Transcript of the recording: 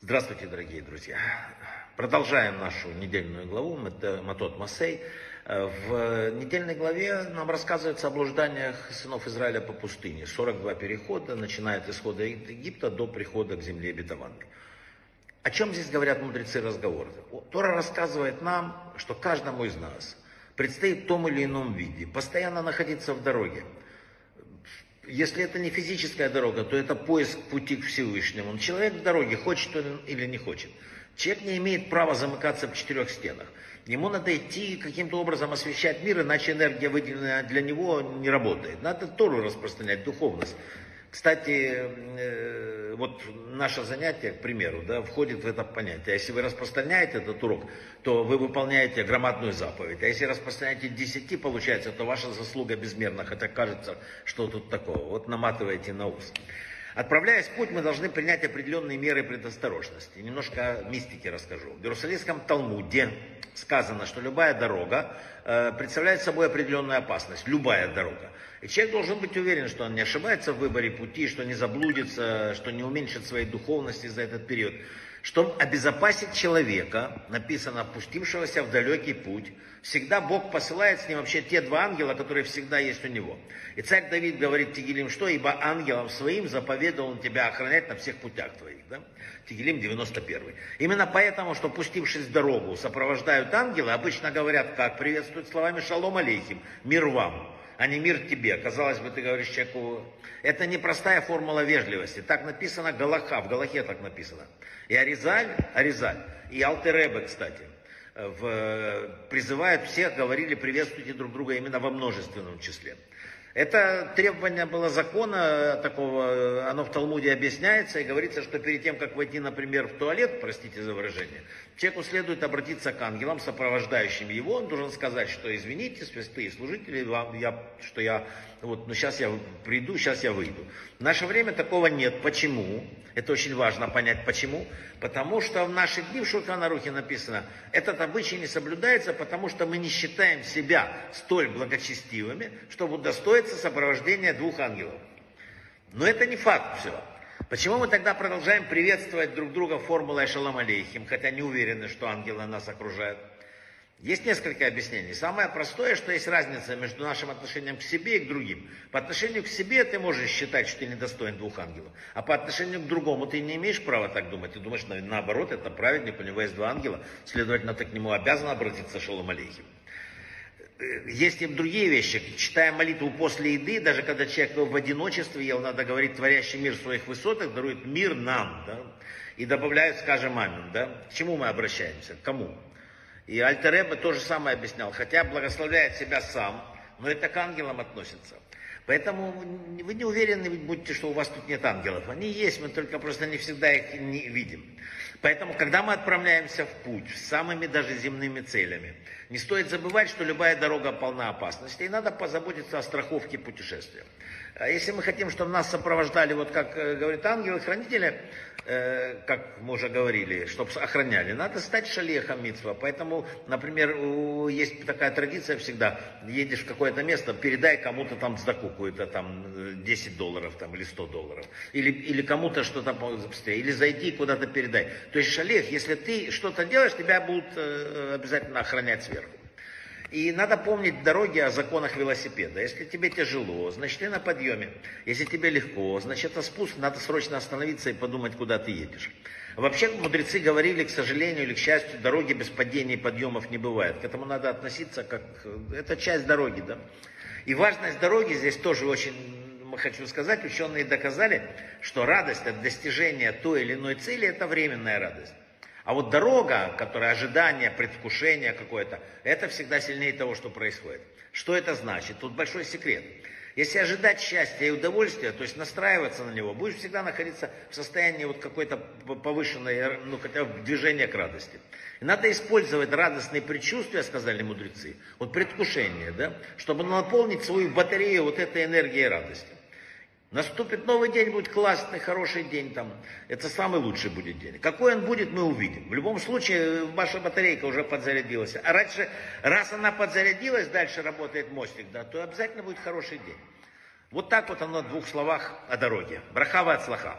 Здравствуйте, дорогие друзья. Продолжаем нашу недельную главу Матот Масей. В недельной главе нам рассказывается о блужданиях сынов Израиля по пустыне. 42 перехода, начиная от исхода Египта до прихода к земле обетованной. О чем здесь говорят мудрецы разговоры? Тора рассказывает нам, что каждому из нас предстоит в том или ином виде постоянно находиться в дороге. Если это не физическая дорога, то это поиск пути к Всевышнему. Человек в дороге, хочет он или не хочет. Человек не имеет права замыкаться в четырех стенах. Ему надо идти каким-то образом освещать мир, иначе энергия, выделенная для него, не работает. Надо Тору распространять, духовность. Кстати, э, вот наше занятие, к примеру, да, входит в это понятие. Если вы распространяете этот урок, то вы выполняете громадную заповедь. А если распространяете десяти, получается, то ваша заслуга безмерна, хотя кажется, что тут такого. Вот наматываете на ус. Отправляясь в путь, мы должны принять определенные меры предосторожности. Немножко мистики расскажу. В Иерусалимском Талмуде сказано, что любая дорога э, представляет собой определенную опасность. Любая дорога. И человек должен быть уверен, что он не ошибается в выборе пути, что не заблудится, что не уменьшит своей духовности за этот период. Чтобы обезопасить человека, написано, пустившегося в далекий путь, всегда Бог посылает с ним вообще те два ангела, которые всегда есть у него. И царь Давид говорит Тигелим, что ибо ангелом своим заповедовал он тебя охранять на всех путях твоих. Да? Тигелим 91. Именно поэтому, что пустившись в дорогу, сопровождают ангелы, обычно говорят, как приветствуют словами шалом алейхим, мир вам а не мир тебе. Казалось бы, ты говоришь человеку, это непростая формула вежливости. Так написано Галаха, в Галахе так написано. И Аризаль, Аризаль, и Алтеребе, кстати, в, призывают всех, говорили, приветствуйте друг друга именно во множественном числе. Это требование было закона такого, оно в Талмуде объясняется и говорится, что перед тем, как войти, например, в туалет, простите за выражение, человеку следует обратиться к ангелам, сопровождающим его, он должен сказать, что извините, святые служители, я, что я, вот, ну сейчас я приду, сейчас я выйду. В наше время такого нет. Почему? Это очень важно понять, почему. Потому что в наши дни в Шурханарухе написано, этот обычай не соблюдается, потому что мы не считаем себя столь благочестивыми, чтобы удостоиться сопровождения двух ангелов. Но это не факт все. Почему мы тогда продолжаем приветствовать друг друга формулой Шалом Алейхим, хотя не уверены, что ангелы нас окружают? Есть несколько объяснений. Самое простое, что есть разница между нашим отношением к себе и к другим. По отношению к себе ты можешь считать, что ты недостоин двух ангелов. А по отношению к другому ты не имеешь права так думать. Ты думаешь, наоборот, это праведник, у него есть два ангела. Следовательно, ты к нему обязан обратиться шалом алейхим. Есть и другие вещи. Читая молитву после еды, даже когда человек в одиночестве ел, надо говорить, творящий мир в своих высотах, дарует мир нам. Да? И добавляют, скажем, амин. Да? К чему мы обращаемся? К кому? И Альтереба то же самое объяснял, хотя благословляет себя сам, но это к ангелам относится. Поэтому вы не уверены будьте, что у вас тут нет ангелов. Они есть, мы только просто не всегда их не видим. Поэтому, когда мы отправляемся в путь с самыми даже земными целями, не стоит забывать, что любая дорога полна опасностей, и надо позаботиться о страховке путешествия. А если мы хотим, чтобы нас сопровождали, вот как э, говорит ангелы-хранители, э, как мы уже говорили, чтобы охраняли, надо стать шалехом митцва. Поэтому, например, есть такая традиция всегда, едешь в какое-то место, передай кому-то там сдаку какую-то там 10 э, долларов там, или 100 долларов. Или, или кому-то что-то быстрее. Или зайти куда-то передай. То есть шалех, если ты что-то делаешь, тебя будут обязательно охранять сверху. И надо помнить дороги о законах велосипеда. Если тебе тяжело, значит ты на подъеме. Если тебе легко, значит это спуск, надо срочно остановиться и подумать, куда ты едешь. Вообще мудрецы говорили, к сожалению или к счастью, дороги без падений и подъемов не бывает. К этому надо относиться как... Это часть дороги, да. И важность дороги здесь тоже очень хочу сказать, ученые доказали, что радость от достижения той или иной цели – это временная радость. А вот дорога, которая ожидание, предвкушение какое-то, это всегда сильнее того, что происходит. Что это значит? Тут большой секрет. Если ожидать счастья и удовольствия, то есть настраиваться на него, будешь всегда находиться в состоянии вот какой-то повышенной, ну хотя бы движения к радости. И надо использовать радостные предчувствия, сказали мудрецы, вот предвкушение, да, чтобы наполнить свою батарею вот этой энергией радости. Наступит новый день, будет классный, хороший день там. Это самый лучший будет день. Какой он будет, мы увидим. В любом случае, ваша батарейка уже подзарядилась. А раньше, раз она подзарядилась, дальше работает мостик, да, то обязательно будет хороший день. Вот так вот оно в двух словах о дороге. Брахава от слаха.